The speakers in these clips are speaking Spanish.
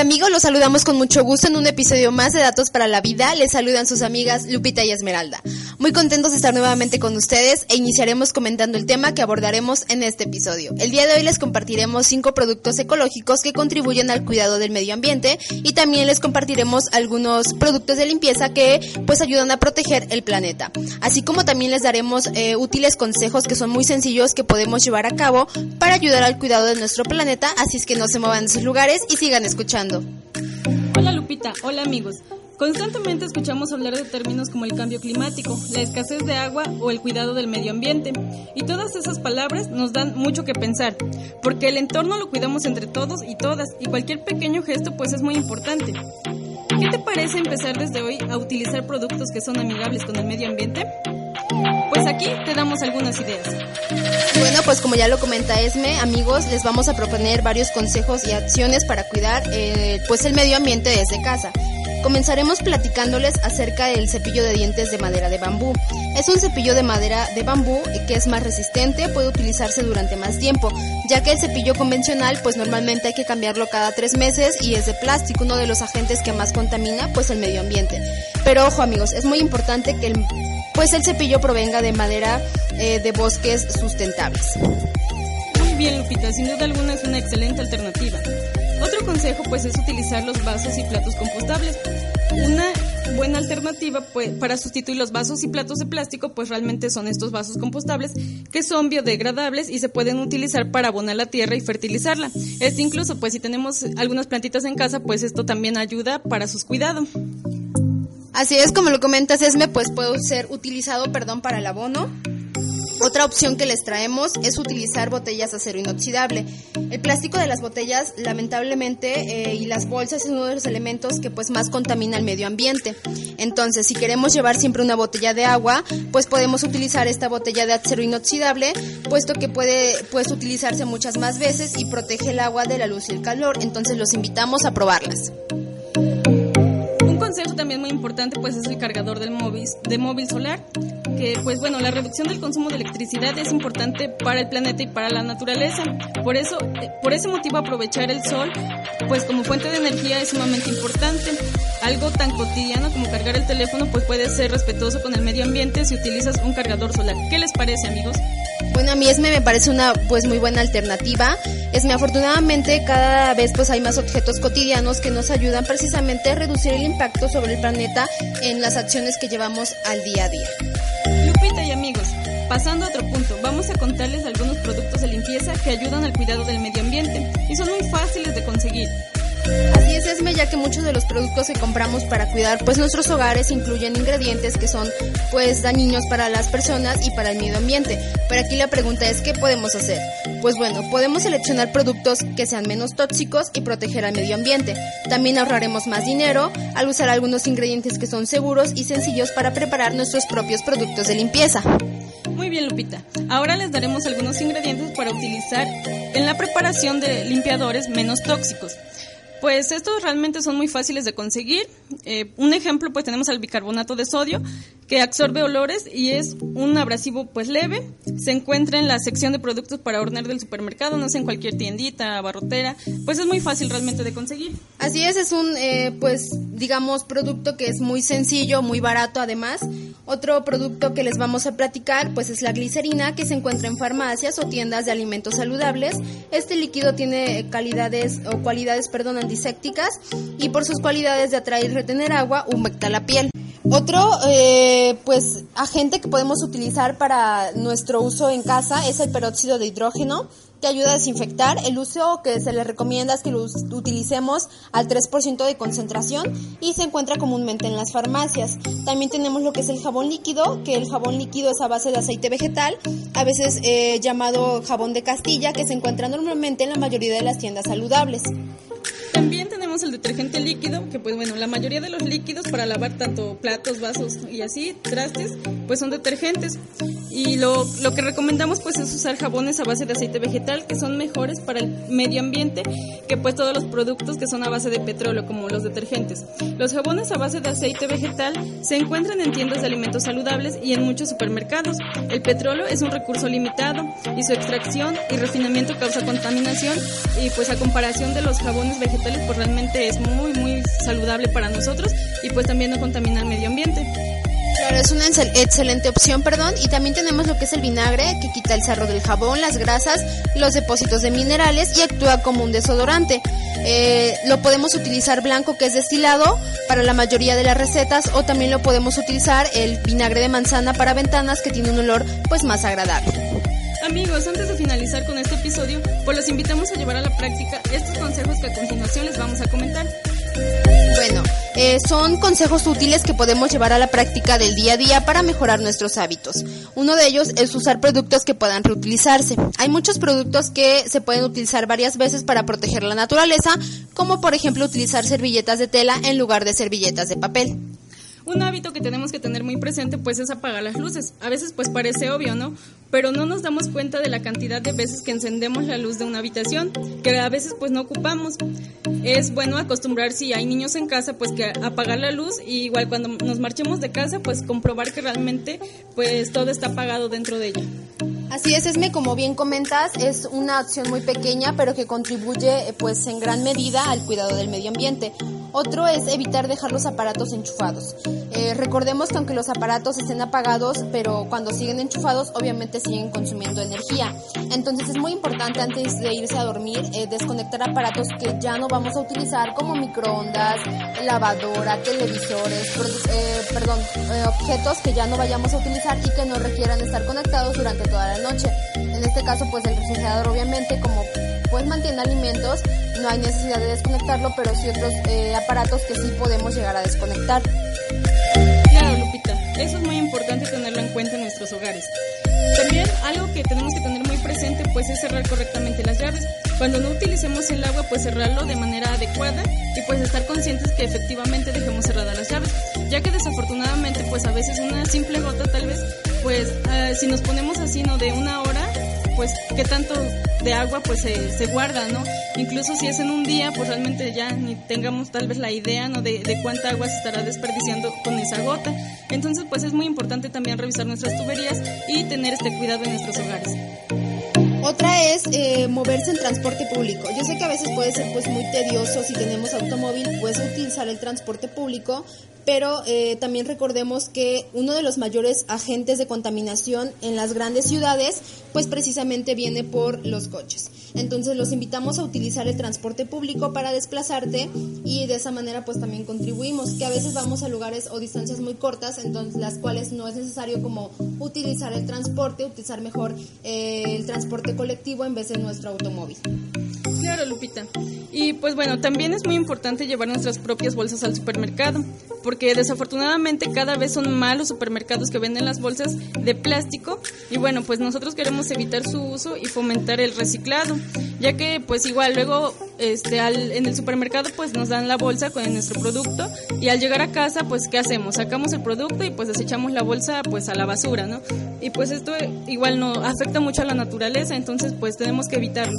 Amigos, los saludamos con mucho gusto en un episodio más de Datos para la Vida. Les saludan sus amigas Lupita y Esmeralda. Muy contentos de estar nuevamente con ustedes e iniciaremos comentando el tema que abordaremos en este episodio. El día de hoy les compartiremos cinco productos ecológicos que contribuyen al cuidado del medio ambiente y también les compartiremos algunos productos de limpieza que pues ayudan a proteger el planeta. Así como también les daremos eh, útiles consejos que son muy sencillos que podemos llevar a cabo para ayudar al cuidado de nuestro planeta. Así es que no se muevan de sus lugares y sigan escuchando. Hola Lupita, hola amigos. Constantemente escuchamos hablar de términos como el cambio climático, la escasez de agua o el cuidado del medio ambiente. Y todas esas palabras nos dan mucho que pensar, porque el entorno lo cuidamos entre todos y todas, y cualquier pequeño gesto pues es muy importante. ¿Qué te parece empezar desde hoy a utilizar productos que son amigables con el medio ambiente? Pues aquí te damos algunas ideas. Bueno, pues como ya lo comenta Esme, amigos, les vamos a proponer varios consejos y acciones para cuidar eh, pues el medio ambiente desde casa. Comenzaremos platicándoles acerca del cepillo de dientes de madera de bambú. Es un cepillo de madera de bambú que es más resistente, puede utilizarse durante más tiempo, ya que el cepillo convencional pues normalmente hay que cambiarlo cada tres meses y es de plástico, uno de los agentes que más contamina pues el medio ambiente. Pero ojo amigos, es muy importante que el, pues el cepillo provenga de madera eh, de bosques sustentables. Muy bien Lupita, sin duda alguna es una excelente alternativa. Otro consejo pues es utilizar los vasos y platos compostables. Una buena alternativa pues, para sustituir los vasos y platos de plástico pues realmente son estos vasos compostables que son biodegradables y se pueden utilizar para abonar la tierra y fertilizarla. Este incluso pues si tenemos algunas plantitas en casa pues esto también ayuda para sus cuidados. Así es como lo comentas Esme pues puede ser utilizado perdón para el abono otra opción que les traemos es utilizar botellas de acero inoxidable. El plástico de las botellas, lamentablemente, eh, y las bolsas es uno de los elementos que pues más contamina el medio ambiente. Entonces, si queremos llevar siempre una botella de agua, pues podemos utilizar esta botella de acero inoxidable, puesto que puede pues utilizarse muchas más veces y protege el agua de la luz y el calor. Entonces, los invitamos a probarlas. Consejo también muy importante pues es el cargador del móvil, de móvil solar que pues bueno, la reducción del consumo de electricidad es importante para el planeta y para la naturaleza. Por eso, por ese motivo aprovechar el sol pues como fuente de energía es sumamente importante. Algo tan cotidiano como cargar el teléfono pues puede ser respetuoso con el medio ambiente si utilizas un cargador solar. ¿Qué les parece, amigos? Bueno, a mí Esme me parece una pues muy buena alternativa. Esme, afortunadamente cada vez pues hay más objetos cotidianos que nos ayudan precisamente a reducir el impacto sobre el planeta en las acciones que llevamos al día a día. Amigos, pasando a otro punto, vamos a contarles algunos productos de limpieza que ayudan al cuidado del medio ambiente y son muy fáciles de conseguir. Así es, Esme, ya que muchos de los productos que compramos para cuidar pues nuestros hogares incluyen ingredientes que son pues dañinos para las personas y para el medio ambiente. Pero aquí la pregunta es ¿qué podemos hacer? Pues bueno, podemos seleccionar productos que sean menos tóxicos y proteger al medio ambiente. También ahorraremos más dinero al usar algunos ingredientes que son seguros y sencillos para preparar nuestros propios productos de limpieza. Muy bien, Lupita. Ahora les daremos algunos ingredientes para utilizar en la preparación de limpiadores menos tóxicos. Pues estos realmente son muy fáciles de conseguir. Eh, un ejemplo, pues tenemos el bicarbonato de sodio, que absorbe olores y es un abrasivo pues leve. Se encuentra en la sección de productos para hornear del supermercado, no sé, en cualquier tiendita, barrotera. Pues es muy fácil realmente de conseguir. Así es, es un, eh, pues, digamos, producto que es muy sencillo, muy barato además. Otro producto que les vamos a platicar, pues es la glicerina, que se encuentra en farmacias o tiendas de alimentos saludables. Este líquido tiene calidades o cualidades, perdón, antisépticas y por sus cualidades de atraer y retener agua humecta la piel. Otro, eh, pues, agente que podemos utilizar para nuestro uso en casa es el peróxido de hidrógeno, que ayuda a desinfectar. El uso que se le recomienda es que lo utilicemos al 3% de concentración y se encuentra comúnmente en las farmacias. También tenemos lo que es el jabón líquido, que el jabón líquido es a base de aceite vegetal, a veces eh, llamado jabón de Castilla, que se encuentra normalmente en la mayoría de las tiendas saludables. También tenemos el detergente líquido, que pues bueno, la mayoría de los líquidos para lavar tanto platos, vasos y así, trastes, pues son detergentes. Y lo, lo que recomendamos pues es usar jabones a base de aceite vegetal, que son mejores para el medio ambiente que pues todos los productos que son a base de petróleo, como los detergentes. Los jabones a base de aceite vegetal se encuentran en tiendas de alimentos saludables y en muchos supermercados. El petróleo es un recurso limitado y su extracción y refinamiento causa contaminación y pues a comparación de los jabones vegetales pues realmente es muy, muy saludable para nosotros y pues también no contamina el medio ambiente. Claro, es una excelente opción, perdón. Y también tenemos lo que es el vinagre, que quita el sarro del jabón, las grasas, los depósitos de minerales y actúa como un desodorante. Eh, lo podemos utilizar blanco, que es destilado, para la mayoría de las recetas, o también lo podemos utilizar el vinagre de manzana para ventanas, que tiene un olor pues más agradable. Amigos, antes de finalizar con este episodio, pues los invitamos a llevar a la práctica estos consejos que a continuación les vamos a comentar. Bueno, eh, son consejos útiles que podemos llevar a la práctica del día a día para mejorar nuestros hábitos. Uno de ellos es usar productos que puedan reutilizarse. Hay muchos productos que se pueden utilizar varias veces para proteger la naturaleza, como por ejemplo utilizar servilletas de tela en lugar de servilletas de papel. Un hábito que tenemos que tener muy presente pues es apagar las luces. A veces pues parece obvio, ¿no? Pero no nos damos cuenta de la cantidad de veces que encendemos la luz de una habitación, que a veces pues no ocupamos. Es bueno acostumbrar si hay niños en casa pues que apagar la luz y igual cuando nos marchemos de casa pues comprobar que realmente pues todo está apagado dentro de ella. Así es, Esme, como bien comentas, es una acción muy pequeña, pero que contribuye pues en gran medida al cuidado del medio ambiente. Otro es evitar dejar los aparatos enchufados. Eh, recordemos que aunque los aparatos estén apagados, pero cuando siguen enchufados, obviamente siguen consumiendo energía. Entonces es muy importante antes de irse a dormir eh, desconectar aparatos que ya no vamos a utilizar, como microondas, lavadora, televisores, eh, perdón, objetos que ya no vayamos a utilizar y que no requieran estar conectados durante toda la noche. En este caso, pues el refrigerador, obviamente, como pues mantiene alimentos, no hay necesidad de desconectarlo, pero sí otros aparatos que sí podemos llegar a desconectar. Claro, Lupita, eso es muy importante tenerlo en cuenta en nuestros hogares. También algo que tenemos que tener muy presente pues es cerrar correctamente las llaves. Cuando no utilicemos el agua pues cerrarlo de manera adecuada y pues estar conscientes que efectivamente dejemos cerradas las llaves, ya que desafortunadamente pues a veces una simple gota tal vez pues uh, si nos ponemos así no de una hora pues qué tanto de agua pues se, se, guarda, ¿no? Incluso si es en un día, pues realmente ya ni tengamos tal vez la idea, ¿no? De, de, cuánta agua se estará desperdiciando con esa gota. Entonces, pues es muy importante también revisar nuestras tuberías y tener este cuidado en nuestros hogares. Otra es eh, moverse en transporte público. Yo sé que a veces puede ser pues muy tedioso si tenemos automóvil, pues utilizar el transporte público, pero eh, también recordemos que uno de los mayores agentes de contaminación en las grandes ciudades, pues precisamente viene por los coches. Entonces los invitamos a utilizar el transporte público para desplazarte y de esa manera pues también contribuimos, que a veces vamos a lugares o distancias muy cortas, entonces las cuales no es necesario como utilizar el transporte, utilizar mejor eh, el transporte colectivo en vez de nuestro automóvil. Claro, Lupita. Y pues bueno, también es muy importante llevar nuestras propias bolsas al supermercado, porque desafortunadamente cada vez son más los supermercados que venden las bolsas de plástico y bueno, pues nosotros queremos evitar su uso y fomentar el reciclado, ya que pues igual luego este al, en el supermercado pues nos dan la bolsa con nuestro producto y al llegar a casa pues ¿qué hacemos? Sacamos el producto y pues desechamos la bolsa pues a la basura, ¿no? Y pues esto igual no afecta mucho a la naturaleza, entonces pues tenemos que evitarlo.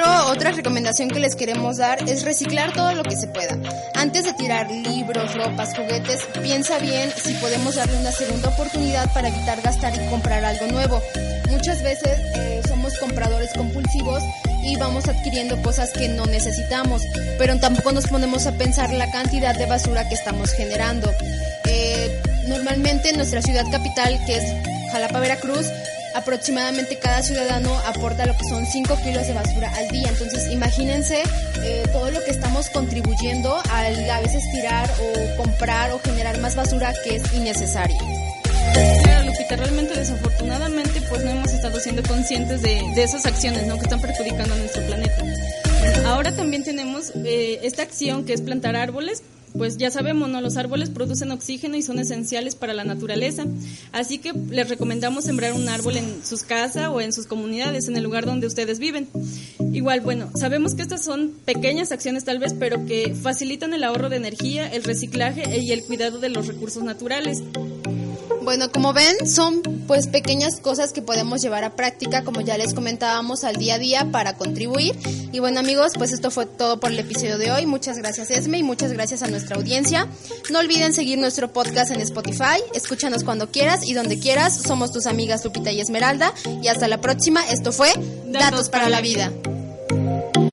Otro, otra recomendación que les queremos dar es reciclar todo lo que se pueda. Antes de tirar libros, ropas, juguetes, piensa bien si podemos darle una segunda oportunidad para evitar gastar y comprar algo nuevo. Muchas veces eh, somos compradores compulsivos y vamos adquiriendo cosas que no necesitamos, pero tampoco nos ponemos a pensar la cantidad de basura que estamos generando. Eh, normalmente en nuestra ciudad capital, que es Jalapa, Veracruz, aproximadamente cada ciudadano aporta lo que son 5 kilos de basura al día. Entonces, imagínense eh, todo lo que estamos contribuyendo al a veces tirar o comprar o generar más basura que es innecesario. Claro, Lupita, realmente desafortunadamente pues no hemos estado siendo conscientes de, de esas acciones ¿no? que están perjudicando a nuestro planeta. Ahora también tenemos eh, esta acción que es plantar árboles. Pues ya sabemos, ¿no? Los árboles producen oxígeno y son esenciales para la naturaleza. Así que les recomendamos sembrar un árbol en sus casas o en sus comunidades, en el lugar donde ustedes viven. Igual, bueno, sabemos que estas son pequeñas acciones tal vez, pero que facilitan el ahorro de energía, el reciclaje y el cuidado de los recursos naturales. Bueno, como ven, son pues pequeñas cosas que podemos llevar a práctica, como ya les comentábamos, al día a día para contribuir. Y bueno, amigos, pues esto fue todo por el episodio de hoy. Muchas gracias, Esme, y muchas gracias a nuestra audiencia. No olviden seguir nuestro podcast en Spotify. Escúchanos cuando quieras y donde quieras. Somos tus amigas Lupita y Esmeralda. Y hasta la próxima. Esto fue Datos, para, la vida.